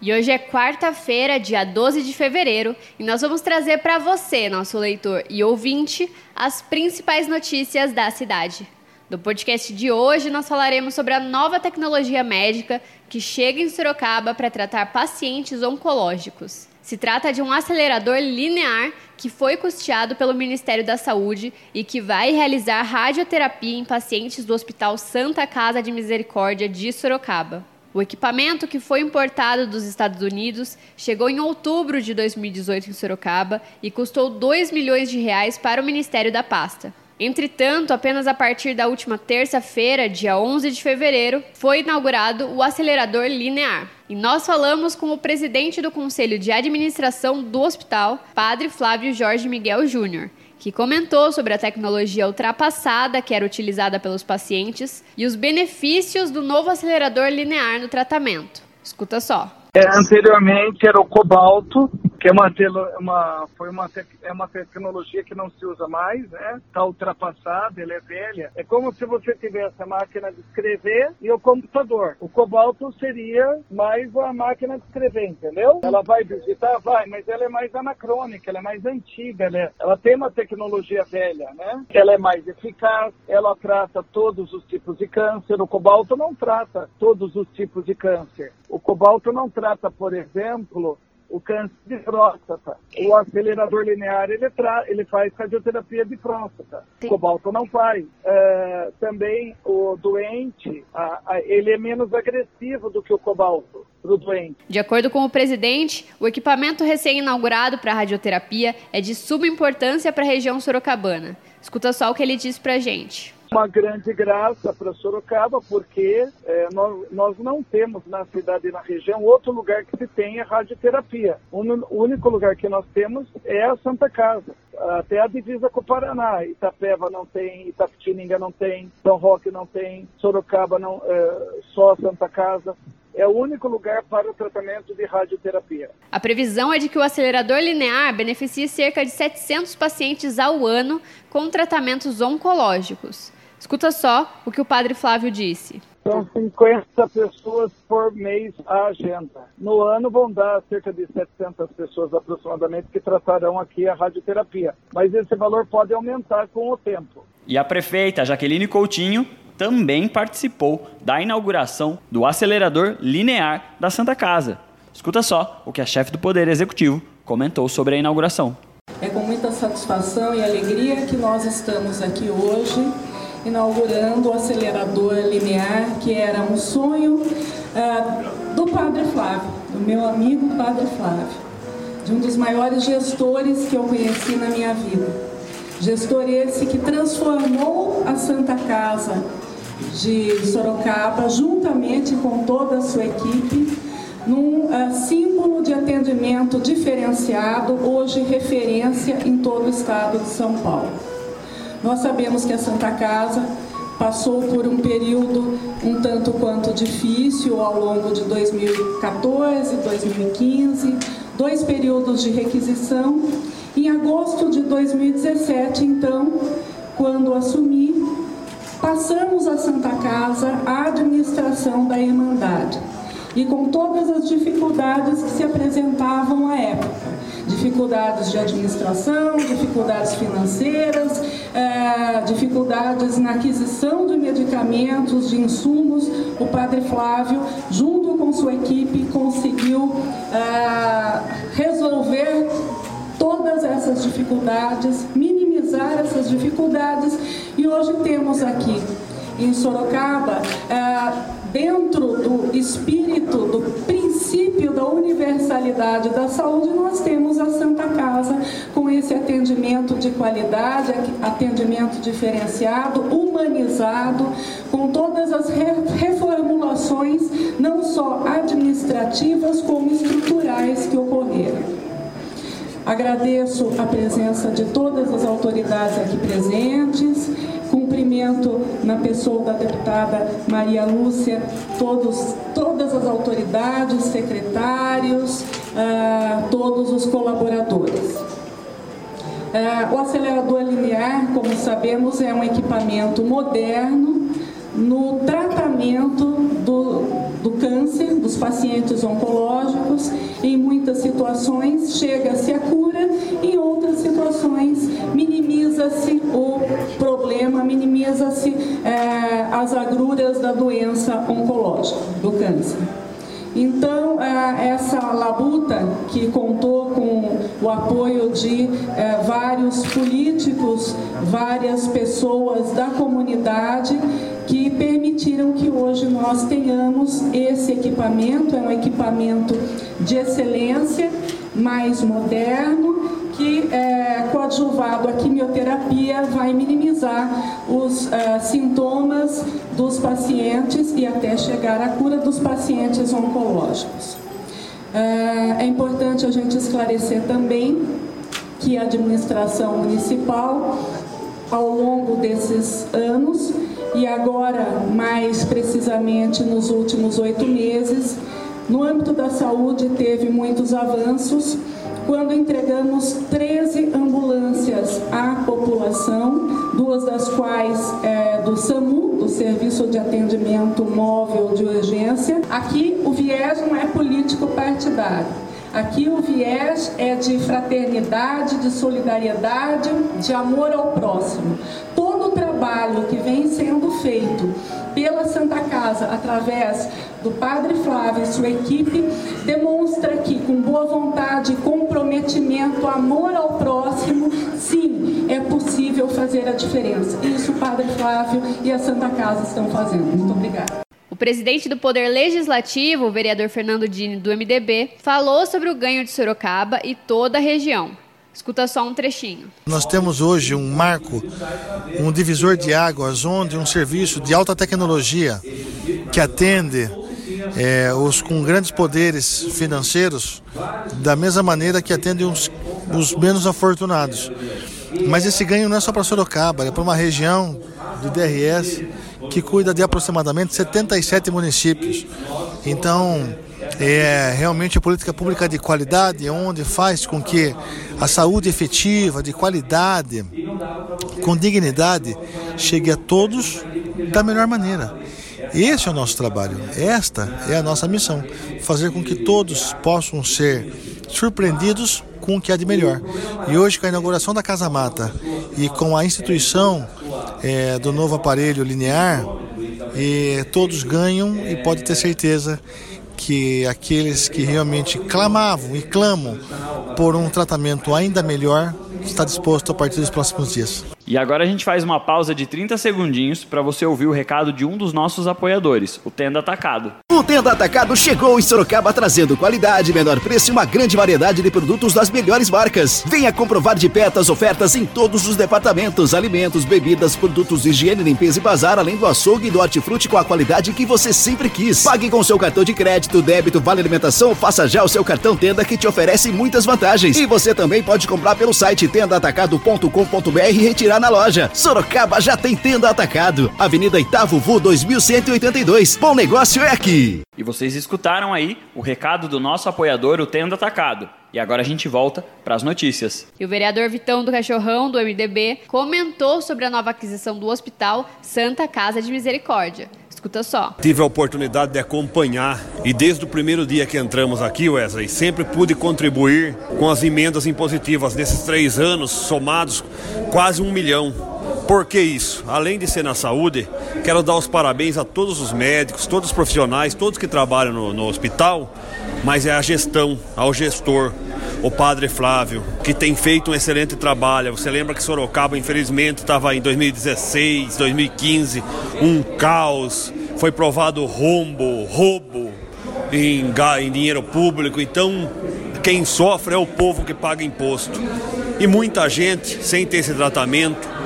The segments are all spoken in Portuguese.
E hoje é quarta-feira, dia 12 de fevereiro, e nós vamos trazer para você, nosso leitor e ouvinte, as principais notícias da cidade. No podcast de hoje, nós falaremos sobre a nova tecnologia médica que chega em Sorocaba para tratar pacientes oncológicos. Se trata de um acelerador linear que foi custeado pelo Ministério da Saúde e que vai realizar radioterapia em pacientes do Hospital Santa Casa de Misericórdia de Sorocaba. O equipamento, que foi importado dos Estados Unidos, chegou em outubro de 2018 em Sorocaba e custou 2 milhões de reais para o Ministério da Pasta. Entretanto, apenas a partir da última terça-feira, dia 11 de fevereiro, foi inaugurado o acelerador linear. E nós falamos com o presidente do Conselho de Administração do hospital, Padre Flávio Jorge Miguel Júnior, que comentou sobre a tecnologia ultrapassada que era utilizada pelos pacientes e os benefícios do novo acelerador linear no tratamento. Escuta só. É, anteriormente era o cobalto, que é uma, uma, foi uma, é uma tecnologia que não se usa mais, né? Está ultrapassada, ela é velha. É como se você tivesse a máquina de escrever e o computador. O cobalto seria mais a máquina de escrever, entendeu? Ela vai digitar, vai, mas ela é mais anacrônica, ela é mais antiga, ela, é, ela tem uma tecnologia velha, né? Ela é mais eficaz, ela trata todos os tipos de câncer. O cobalto não trata todos os tipos de câncer. O cobalto não trata, por exemplo, o câncer de próstata. O acelerador linear, ele, tra ele faz radioterapia de próstata. Sim. Cobalto não faz. É, também o doente, a, a, ele é menos agressivo do que o cobalto para o doente. De acordo com o presidente, o equipamento recém-inaugurado para radioterapia é de suma importância para a região sorocabana. Escuta só o que ele disse para a gente uma grande graça para Sorocaba, porque é, nós, nós, não temos na cidade e na região outro lugar que se tenha radioterapia. O único lugar que nós temos é a Santa Casa. Até a divisa com o Paraná. Itapeva não tem, Itapetininga não tem, São Roque não tem, Sorocaba não, é, só a Santa Casa é o único lugar para o tratamento de radioterapia. A previsão é de que o acelerador linear beneficie cerca de 700 pacientes ao ano com tratamentos oncológicos. Escuta só o que o padre Flávio disse. São 50 pessoas por mês a agenda. No ano vão dar cerca de 700 pessoas aproximadamente que tratarão aqui a radioterapia. Mas esse valor pode aumentar com o tempo. E a prefeita Jaqueline Coutinho também participou da inauguração do acelerador linear da Santa Casa. Escuta só o que a chefe do Poder Executivo comentou sobre a inauguração. É com muita satisfação e alegria que nós estamos aqui hoje inaugurando o acelerador linear, que era um sonho uh, do Padre Flávio, do meu amigo Padre Flávio, de um dos maiores gestores que eu conheci na minha vida. Gestor esse que transformou a Santa Casa de Sorocaba, juntamente com toda a sua equipe, num uh, símbolo de atendimento diferenciado, hoje referência em todo o estado de São Paulo. Nós sabemos que a Santa Casa passou por um período um tanto quanto difícil ao longo de 2014, 2015, dois períodos de requisição. Em agosto de 2017, então, quando assumi, passamos a Santa Casa à administração da Irmandade e com todas as dificuldades que se apresentavam à época dificuldades de administração, dificuldades financeiras, é, dificuldades na aquisição de medicamentos, de insumos. O Padre Flávio, junto com sua equipe, conseguiu é, resolver todas essas dificuldades, minimizar essas dificuldades e hoje temos aqui em Sorocaba, é, dentro do espírito do princípio da universalidade da saúde, nós temos a Santa Casa com esse atendimento de qualidade, atendimento diferenciado, humanizado, com todas as reformulações, não só administrativas, como estruturais que ocorreram. Agradeço a presença de todas as autoridades aqui presentes, na pessoa da deputada Maria Lúcia todos, todas as autoridades, secretários, uh, todos os colaboradores. Uh, o acelerador linear, como sabemos, é um equipamento moderno no tratamento do do câncer, dos pacientes oncológicos. Em muitas situações chega-se à cura, em outras situações minimiza-se o problema, minimiza-se é, as agruras da doença oncológica, do câncer. Então, é, essa labuta, que contou com o apoio de é, vários políticos, várias pessoas da comunidade, que permitiram que hoje nós tenhamos esse equipamento, é um equipamento de excelência, mais moderno, é, coadjuvado à quimioterapia vai minimizar os é, sintomas dos pacientes e até chegar à cura dos pacientes oncológicos. É, é importante a gente esclarecer também que a administração municipal, ao longo desses anos, e agora, mais precisamente nos últimos oito meses, no âmbito da saúde teve muitos avanços quando entregamos 13 ambulâncias à população, duas das quais é, do SAMU, do Serviço de Atendimento Móvel de Urgência. Aqui o viés não é político partidário. Aqui o viés é de fraternidade, de solidariedade, de amor ao próximo. Todo o trabalho que vem sendo feito pela Santa Casa, através do Padre Flávio e sua equipe, demonstra que, com boa vontade, comprometimento, amor ao próximo, sim, é possível fazer a diferença. Isso o Padre Flávio e a Santa Casa estão fazendo. Muito obrigada. Presidente do Poder Legislativo, o vereador Fernando Dini, do MDB, falou sobre o ganho de Sorocaba e toda a região. Escuta só um trechinho. Nós temos hoje um marco, um divisor de águas, onde um serviço de alta tecnologia que atende é, os com grandes poderes financeiros, da mesma maneira que atende os menos afortunados. Mas esse ganho não é só para Sorocaba, é para uma região do DRS que cuida de aproximadamente 77 municípios. Então, é realmente política pública de qualidade, onde faz com que a saúde efetiva, de qualidade, com dignidade, chegue a todos da melhor maneira. Esse é o nosso trabalho, esta é a nossa missão: fazer com que todos possam ser surpreendidos com o que há de melhor. E hoje, com a inauguração da Casa Mata e com a instituição é, do novo aparelho linear, e todos ganham e pode ter certeza que aqueles que realmente clamavam e clamam por um tratamento ainda melhor está disposto a partir dos próximos dias. E agora a gente faz uma pausa de 30 segundinhos para você ouvir o recado de um dos nossos apoiadores, o Tenda Atacado. O Tenda Atacado chegou em Sorocaba trazendo qualidade, menor preço e uma grande variedade de produtos das melhores marcas. Venha comprovar de perto as ofertas em todos os departamentos: alimentos, bebidas, produtos de higiene, limpeza e bazar, além do açougue e do hortifruti com a qualidade que você sempre quis. Pague com seu cartão de crédito, débito, vale alimentação, faça já o seu cartão Tenda que te oferece muitas vantagens. E você também pode comprar pelo site tendaatacado.com.br e retirar na loja. Sorocaba já tem tenda atacado. Avenida Itavo Vu 2182. Bom negócio é aqui. E vocês escutaram aí o recado do nosso apoiador, o Tenda Atacado. E agora a gente volta para as notícias. E o vereador Vitão do Cachorrão, do MDB, comentou sobre a nova aquisição do Hospital Santa Casa de Misericórdia. Escuta só. Tive a oportunidade de acompanhar e desde o primeiro dia que entramos aqui, Wesley, sempre pude contribuir com as emendas impositivas nesses três anos, somados quase um milhão. Por que isso? Além de ser na saúde, quero dar os parabéns a todos os médicos, todos os profissionais, todos que trabalham no, no hospital, mas é a gestão, ao gestor, o padre Flávio, que tem feito um excelente trabalho. Você lembra que Sorocaba, infelizmente, estava em 2016, 2015, um caos, foi provado rombo, roubo em, em dinheiro público. Então, quem sofre é o povo que paga imposto. E muita gente, sem ter esse tratamento,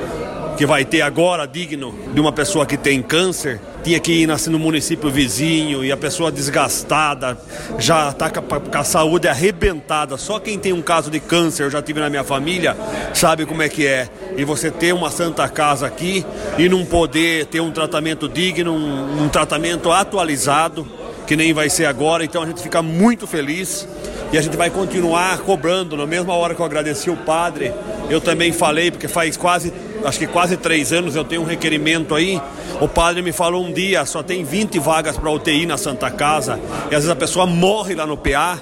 que vai ter agora digno de uma pessoa que tem câncer, tinha que ir no município vizinho e a pessoa desgastada, já está com a saúde arrebentada. Só quem tem um caso de câncer, eu já tive na minha família, sabe como é que é. E você ter uma santa casa aqui e não poder ter um tratamento digno, um, um tratamento atualizado, que nem vai ser agora. Então a gente fica muito feliz e a gente vai continuar cobrando. Na mesma hora que eu agradeci o padre, eu também falei, porque faz quase, acho que quase três anos eu tenho um requerimento aí. O padre me falou um dia, só tem 20 vagas para UTI na Santa Casa, e às vezes a pessoa morre lá no PA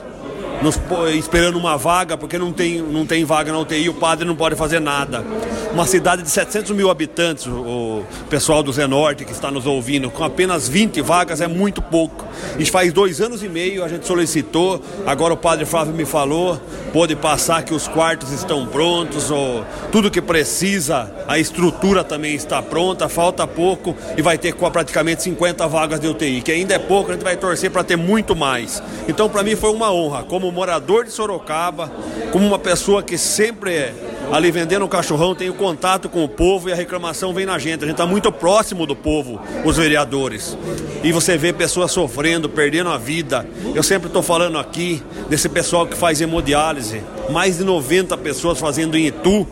nos, esperando uma vaga, porque não tem, não tem vaga na UTI, o padre não pode fazer nada. Uma cidade de 700 mil habitantes, o pessoal do Zenorte que está nos ouvindo, com apenas 20 vagas é muito pouco. Isso faz dois anos e meio, a gente solicitou, agora o padre Flávio me falou, pode passar que os quartos estão prontos, ou tudo que precisa, a estrutura também está pronta, falta pouco e vai ter praticamente 50 vagas de UTI, que ainda é pouco, a gente vai torcer para ter muito mais. Então, para mim foi uma honra, como morador de Sorocaba, como uma pessoa que sempre é ali vendendo o cachorrão, tenho contato com o povo e a reclamação vem na gente. A gente está muito próximo do povo, os vereadores. E você vê pessoas sofrendo, perdendo a vida. Eu sempre estou falando aqui desse pessoal que faz hemodiálise. Mais de 90 pessoas fazendo em Itu.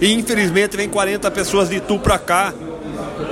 E infelizmente vem 40 pessoas de Itu para cá.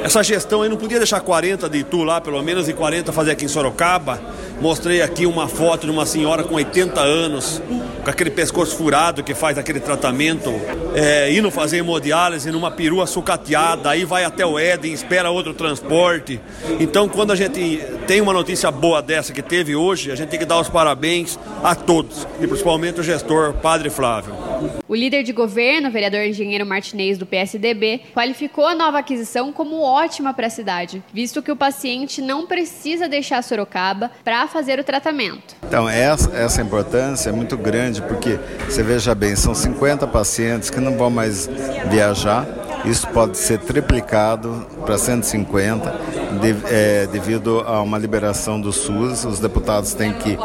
Essa gestão aí não podia deixar 40 de Itu lá, pelo menos, e 40 fazer aqui em Sorocaba. Mostrei aqui uma foto de uma senhora com 80 anos, com aquele pescoço furado que faz aquele tratamento, é, indo fazer hemodiálise numa perua sucateada, aí vai até o Éden, espera outro transporte. Então, quando a gente tem uma notícia boa dessa que teve hoje, a gente tem que dar os parabéns a todos, e principalmente o gestor, Padre Flávio. O líder de governo, vereador engenheiro Martinez do PSDB, qualificou a nova aquisição como ótima para a cidade, visto que o paciente não precisa deixar Sorocaba para fazer o tratamento. Então, essa, essa importância é muito grande, porque você veja bem, são 50 pacientes que não vão mais viajar, isso pode ser triplicado para 150 de, é, devido a uma liberação do SUS. Os deputados têm que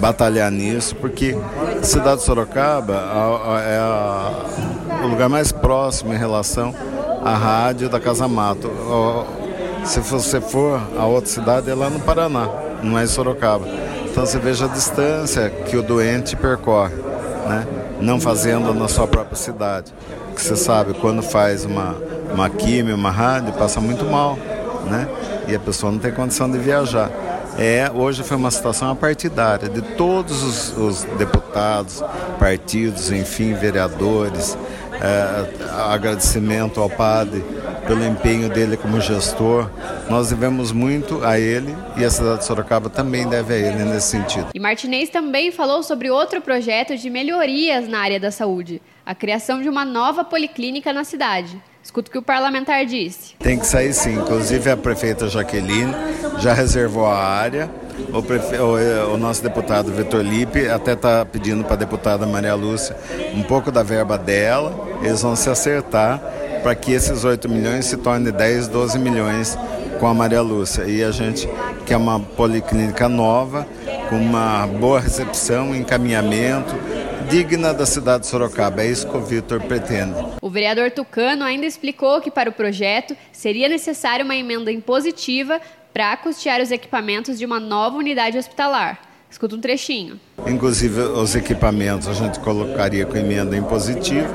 batalhar nisso, porque a cidade de Sorocaba é o lugar mais próximo em relação à rádio da Casa Mato. Se você for a outra cidade, é lá no Paraná, não é em Sorocaba. Então você veja a distância que o doente percorre, né? não fazendo na sua própria cidade. Que você sabe, quando faz uma, uma química, uma rádio, passa muito mal, né? E a pessoa não tem condição de viajar. É, hoje foi uma situação partidária de todos os, os deputados, partidos, enfim, vereadores. É, agradecimento ao padre pelo empenho dele como gestor. Nós devemos muito a ele e a cidade de Sorocaba também deve a ele nesse sentido. E Martinez também falou sobre outro projeto de melhorias na área da saúde, a criação de uma nova policlínica na cidade. Escuta o que o parlamentar disse. Tem que sair sim. Inclusive a prefeita Jaqueline já reservou a área. O, prefe... o, nosso deputado Vitor Lipe até está pedindo para a deputada Maria Lúcia um pouco da verba dela. Eles vão se acertar para que esses 8 milhões se tornem 10, 12 milhões com a Maria Lúcia. E a gente quer uma policlínica nova, com uma boa recepção, encaminhamento, digna da cidade de Sorocaba. É isso que o Vitor pretende. O vereador Tucano ainda explicou que para o projeto seria necessária uma emenda impositiva para custear os equipamentos de uma nova unidade hospitalar. Escuta um trechinho. Inclusive, os equipamentos a gente colocaria com emenda impositiva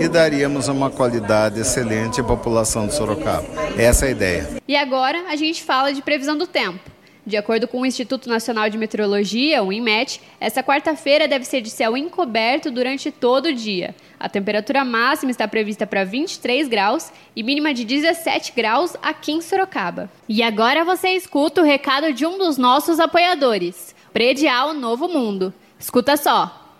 e daríamos uma qualidade excelente à população de Sorocaba. Essa é a ideia. E agora a gente fala de previsão do tempo. De acordo com o Instituto Nacional de Meteorologia, o INMET, essa quarta-feira deve ser de céu encoberto durante todo o dia. A temperatura máxima está prevista para 23 graus e mínima de 17 graus aqui em Sorocaba. E agora você escuta o recado de um dos nossos apoiadores. Predial Novo Mundo. Escuta só.